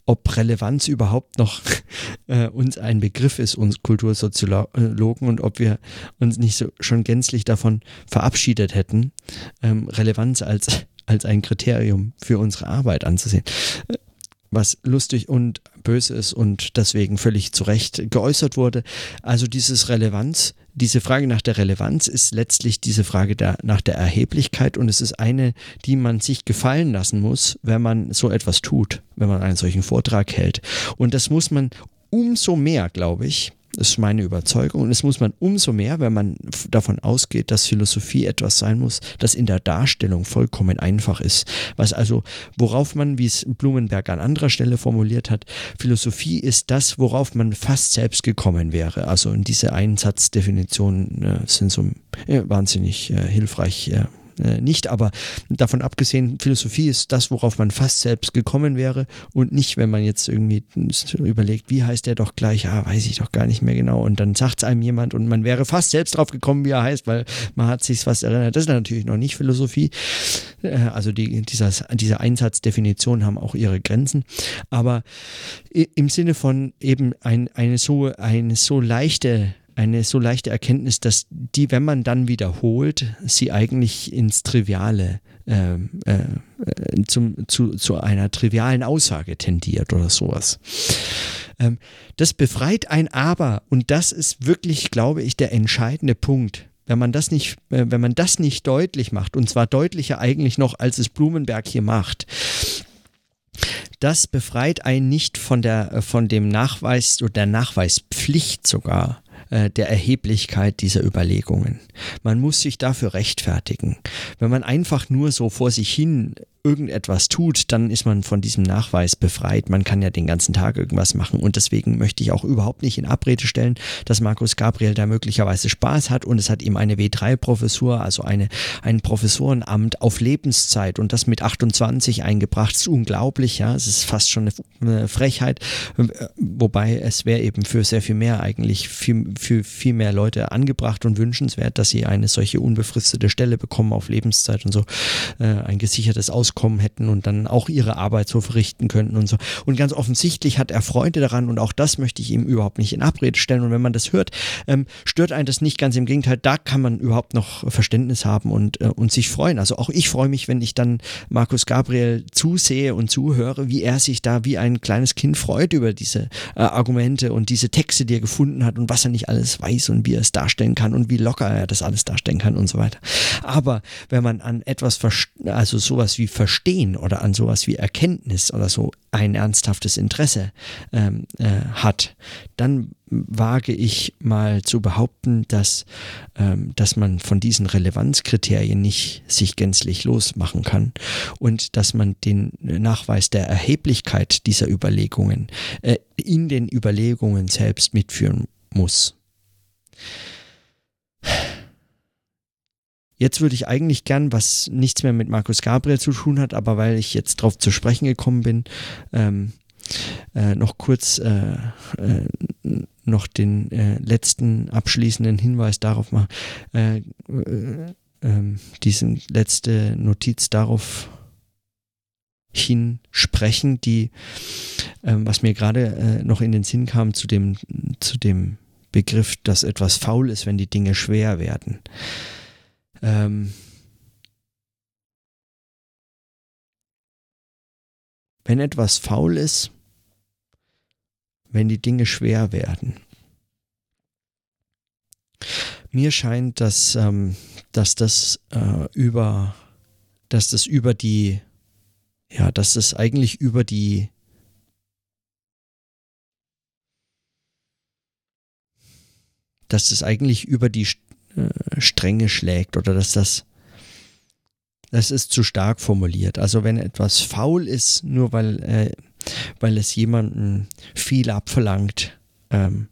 ob Relevanz überhaupt noch äh, uns ein Begriff ist, uns Kultursoziologen, und ob wir uns nicht so schon gänzlich davon verabschiedet hätten, ähm, Relevanz als, als ein Kriterium für unsere Arbeit anzusehen was lustig und böse ist und deswegen völlig zu Recht geäußert wurde. Also dieses Relevanz, diese Frage nach der Relevanz ist letztlich diese Frage der, nach der Erheblichkeit und es ist eine, die man sich gefallen lassen muss, wenn man so etwas tut, wenn man einen solchen Vortrag hält. Und das muss man umso mehr, glaube ich, das ist meine Überzeugung. Und es muss man umso mehr, wenn man davon ausgeht, dass Philosophie etwas sein muss, das in der Darstellung vollkommen einfach ist. Was also, worauf man, wie es Blumenberg an anderer Stelle formuliert hat, Philosophie ist das, worauf man fast selbst gekommen wäre. Also in diese Einsatzdefinitionen äh, sind so äh, wahnsinnig äh, hilfreich äh, äh, nicht, aber davon abgesehen, Philosophie ist das, worauf man fast selbst gekommen wäre und nicht, wenn man jetzt irgendwie überlegt, wie heißt der doch gleich, ah, weiß ich doch gar nicht mehr genau und dann sagt es einem jemand und man wäre fast selbst drauf gekommen, wie er heißt, weil man hat sich was erinnert. Das ist natürlich noch nicht Philosophie. Äh, also die, dieser, diese Einsatzdefinitionen haben auch ihre Grenzen, aber im Sinne von eben ein, eine so, eine so leichte eine so leichte Erkenntnis, dass die, wenn man dann wiederholt, sie eigentlich ins Triviale, äh, äh, zum, zu, zu einer trivialen Aussage tendiert oder sowas. Ähm, das befreit ein Aber und das ist wirklich, glaube ich, der entscheidende Punkt. Wenn man das nicht, äh, wenn man das nicht deutlich macht, und zwar deutlicher eigentlich noch, als es Blumenberg hier macht, das befreit einen nicht von der, äh, von dem Nachweis oder der Nachweispflicht sogar äh, der Erheblichkeit dieser Überlegungen. Man muss sich dafür rechtfertigen. Wenn man einfach nur so vor sich hin irgendetwas tut, dann ist man von diesem Nachweis befreit. Man kann ja den ganzen Tag irgendwas machen und deswegen möchte ich auch überhaupt nicht in Abrede stellen, dass Markus Gabriel da möglicherweise Spaß hat und es hat ihm eine W3-Professur, also eine, ein Professorenamt auf Lebenszeit und das mit 28 eingebracht. Das ist unglaublich, ja. Es ist fast schon eine Frechheit, wobei es wäre eben für sehr viel mehr eigentlich, für, für viel mehr Leute angebracht und wünschenswert, dass sie eine solche unbefristete Stelle bekommen auf Lebenszeit und so, äh, ein gesichertes Auskommen hätten und dann auch ihre Arbeit so verrichten könnten und so. Und ganz offensichtlich hat er Freude daran und auch das möchte ich ihm überhaupt nicht in Abrede stellen. Und wenn man das hört, ähm, stört einen das nicht, ganz im Gegenteil, da kann man überhaupt noch Verständnis haben und, äh, und sich freuen. Also auch ich freue mich, wenn ich dann Markus Gabriel zusehe und zuhöre, wie er sich da wie ein kleines Kind freut über diese äh, Argumente und diese Texte, die er gefunden hat und was er nicht alles weiß und wie er es darstellen kann und wie locker er das alles darstellen kann und so weiter. Aber wenn man an etwas, also sowas wie Verstehen oder an sowas wie Erkenntnis oder so ein ernsthaftes Interesse ähm, äh, hat, dann wage ich mal zu behaupten, dass, ähm, dass man von diesen Relevanzkriterien nicht sich gänzlich losmachen kann und dass man den Nachweis der Erheblichkeit dieser Überlegungen äh, in den Überlegungen selbst mitführen muss. Jetzt würde ich eigentlich gern, was nichts mehr mit Markus Gabriel zu tun hat, aber weil ich jetzt darauf zu sprechen gekommen bin, ähm, äh, noch kurz äh, äh, noch den äh, letzten abschließenden Hinweis darauf machen, äh, äh, ähm, diesen letzte Notiz darauf hinsprechen, die, ähm, was mir gerade noch in den Sinn kam zu dem, zu dem Begriff, dass etwas faul ist, wenn die Dinge schwer werden. Ähm, wenn etwas faul ist, wenn die Dinge schwer werden. Mir scheint, dass, ähm, dass das äh, über, dass das über die, ja, dass das eigentlich über die dass das eigentlich über die äh, Stränge schlägt oder dass das das ist zu stark formuliert. Also wenn etwas faul ist, nur weil, äh, weil es jemanden viel abverlangt, ähm,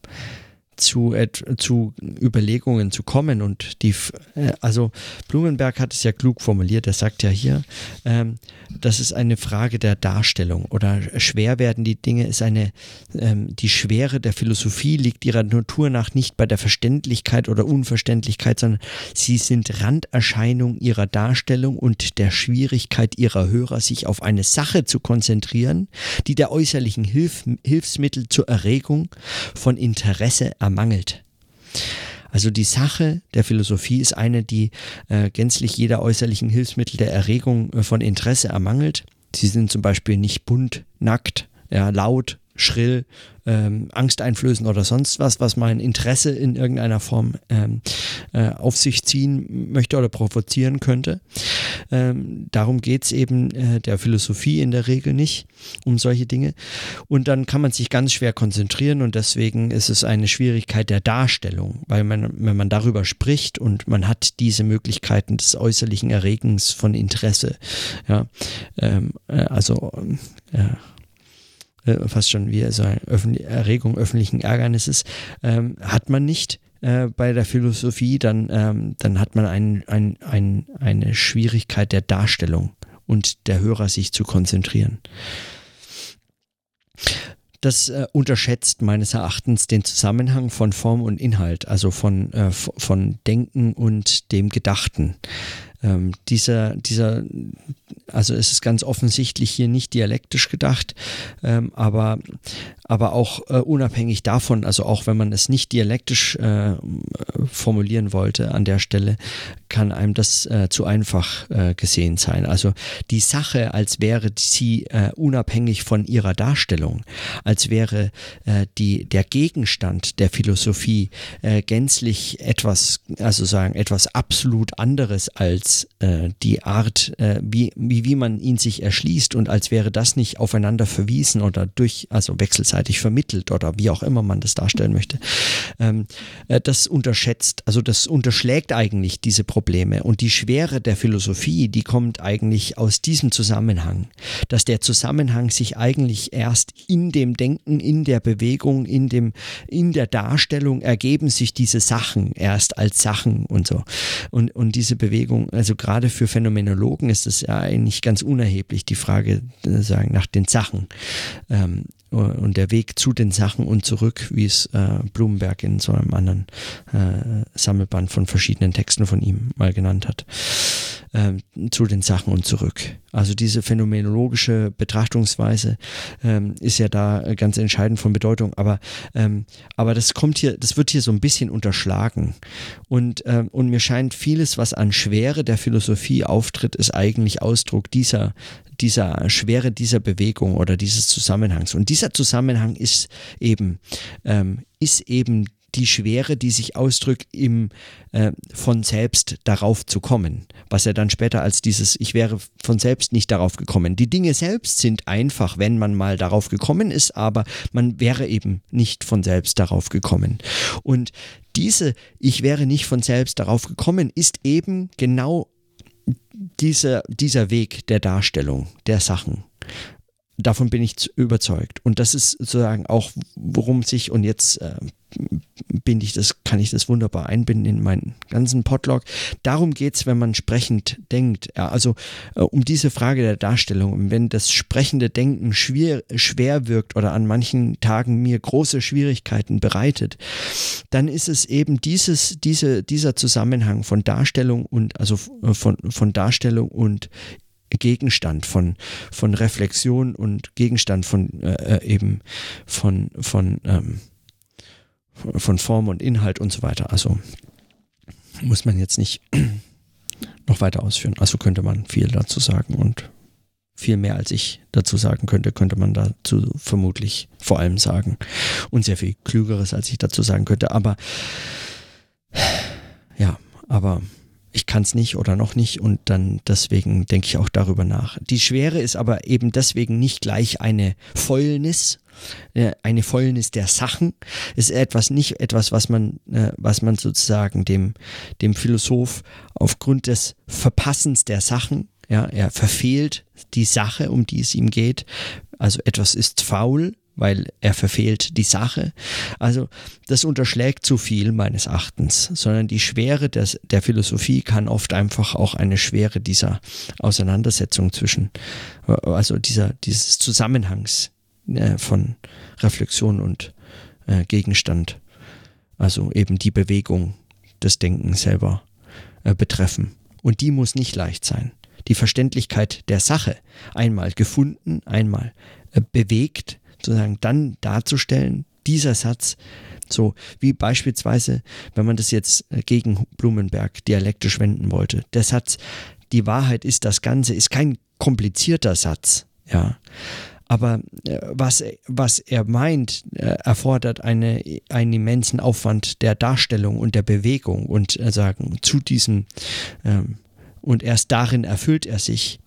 zu, zu Überlegungen zu kommen. Und die, äh, also Blumenberg hat es ja klug formuliert, er sagt ja hier, ähm, das ist eine Frage der Darstellung oder schwer werden die Dinge, ist eine, ähm, die Schwere der Philosophie liegt ihrer Natur nach nicht bei der Verständlichkeit oder Unverständlichkeit, sondern sie sind Randerscheinung ihrer Darstellung und der Schwierigkeit ihrer Hörer, sich auf eine Sache zu konzentrieren, die der äußerlichen Hilf Hilfsmittel zur Erregung von Interesse ermöglicht ermangelt. Also die Sache der Philosophie ist eine, die äh, gänzlich jeder äußerlichen Hilfsmittel der Erregung äh, von Interesse ermangelt. Sie sind zum Beispiel nicht bunt, nackt, ja, laut, schrill, ähm, angsteinflößend oder sonst was, was mein Interesse in irgendeiner Form ähm, äh, auf sich ziehen möchte oder provozieren könnte. Ähm, darum geht es eben äh, der Philosophie in der Regel nicht, um solche Dinge. Und dann kann man sich ganz schwer konzentrieren und deswegen ist es eine Schwierigkeit der Darstellung, weil man, wenn man darüber spricht und man hat diese Möglichkeiten des äußerlichen Erregens von Interesse, ja, ähm, äh, also äh, äh, fast schon wie so eine Öffentlich Erregung öffentlichen Ärgernisses, ähm, hat man nicht äh, bei der Philosophie, dann, ähm, dann hat man ein, ein, ein, eine Schwierigkeit der Darstellung und der Hörer sich zu konzentrieren. Das äh, unterschätzt meines Erachtens den Zusammenhang von Form und Inhalt, also von, äh, von Denken und dem Gedachten. Ähm, dieser, dieser, also es ist ganz offensichtlich hier nicht dialektisch gedacht, ähm, aber, aber auch äh, unabhängig davon, also auch wenn man es nicht dialektisch äh, formulieren wollte an der Stelle, kann einem das äh, zu einfach äh, gesehen sein. Also die Sache, als wäre sie äh, unabhängig von ihrer Darstellung, als wäre äh, die, der Gegenstand der Philosophie gänzlich etwas, also sagen, etwas absolut anderes als die Art, wie, wie, wie man ihn sich erschließt und als wäre das nicht aufeinander verwiesen oder durch, also wechselseitig vermittelt oder wie auch immer man das darstellen möchte, ähm, äh, das unterschätzt, also das unterschlägt eigentlich diese Probleme und die Schwere der Philosophie, die kommt eigentlich aus diesem Zusammenhang, dass der Zusammenhang sich eigentlich erst in dem Denken, in der Bewegung, in dem, in der Darstellung ergeben sich diese Sachen erst als Sachen und so. Und, und diese Bewegung, also gerade für Phänomenologen ist es ja eigentlich ganz unerheblich, die Frage äh, sagen nach den Sachen. Ähm, und der Weg zu den Sachen und zurück, wie es äh, Blumenberg in so einem anderen äh, Sammelband von verschiedenen Texten von ihm mal genannt hat, äh, zu den Sachen und zurück. Also diese phänomenologische Betrachtungsweise ähm, ist ja da ganz entscheidend von Bedeutung, aber, ähm, aber das kommt hier, das wird hier so ein bisschen unterschlagen. Und, ähm, und mir scheint vieles, was an Schwere der Philosophie auftritt, ist eigentlich Ausdruck dieser, dieser Schwere dieser Bewegung oder dieses Zusammenhangs. Und dieser Zusammenhang ist eben, ähm, ist eben die Schwere, die sich ausdrückt, im äh, von selbst darauf zu kommen, was er dann später als dieses Ich wäre von selbst nicht darauf gekommen. Die Dinge selbst sind einfach, wenn man mal darauf gekommen ist, aber man wäre eben nicht von selbst darauf gekommen. Und diese Ich wäre nicht von selbst darauf gekommen ist eben genau dieser, dieser Weg der Darstellung der Sachen. Davon bin ich überzeugt. Und das ist sozusagen auch, worum sich, und jetzt äh, binde ich das, kann ich das wunderbar einbinden in meinen ganzen Podlog. Darum geht es, wenn man sprechend denkt. Ja, also äh, um diese Frage der Darstellung. Und wenn das sprechende Denken schwer, schwer wirkt oder an manchen Tagen mir große Schwierigkeiten bereitet, dann ist es eben dieses, diese, dieser Zusammenhang von Darstellung und also äh, von, von Darstellung und Gegenstand von, von Reflexion und Gegenstand von äh, äh, eben von, von, ähm, von Form und Inhalt und so weiter. Also muss man jetzt nicht noch weiter ausführen. Also könnte man viel dazu sagen und viel mehr als ich dazu sagen könnte, könnte man dazu vermutlich vor allem sagen. Und sehr viel Klügeres, als ich dazu sagen könnte. Aber ja, aber ich kann es nicht oder noch nicht und dann deswegen denke ich auch darüber nach. Die Schwere ist aber eben deswegen nicht gleich eine Fäulnis, äh, eine Fäulnis der Sachen. Ist etwas nicht etwas, was man, äh, was man sozusagen dem, dem Philosoph aufgrund des Verpassens der Sachen, ja, er verfehlt die Sache, um die es ihm geht. Also etwas ist faul, weil er verfehlt die Sache. Also das unterschlägt zu viel meines Erachtens, sondern die Schwere des, der Philosophie kann oft einfach auch eine Schwere dieser Auseinandersetzung zwischen, also dieser, dieses Zusammenhangs äh, von Reflexion und äh, Gegenstand, also eben die Bewegung des Denkens selber äh, betreffen. Und die muss nicht leicht sein. Die Verständlichkeit der Sache, einmal gefunden, einmal bewegt, sozusagen dann darzustellen, dieser Satz, so wie beispielsweise, wenn man das jetzt äh, gegen Blumenberg dialektisch wenden wollte, der Satz, die Wahrheit ist das Ganze, ist kein komplizierter Satz, ja. Aber äh, was, was er meint, äh, erfordert eine, einen immensen Aufwand der Darstellung und der Bewegung und sagen, zu diesem, ähm, und erst darin erfüllt er sich.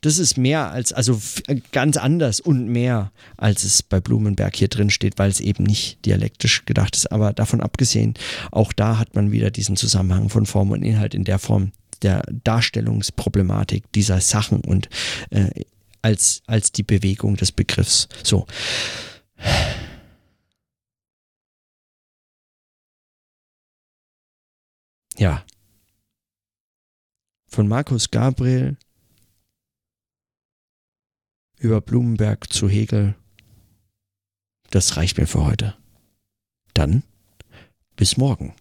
Das ist mehr als, also ganz anders und mehr, als es bei Blumenberg hier drin steht, weil es eben nicht dialektisch gedacht ist. Aber davon abgesehen, auch da hat man wieder diesen Zusammenhang von Form und Inhalt in der Form der Darstellungsproblematik dieser Sachen und äh, als, als die Bewegung des Begriffs. So. Ja. Von Markus Gabriel über Blumenberg zu Hegel. Das reicht mir für heute. Dann bis morgen.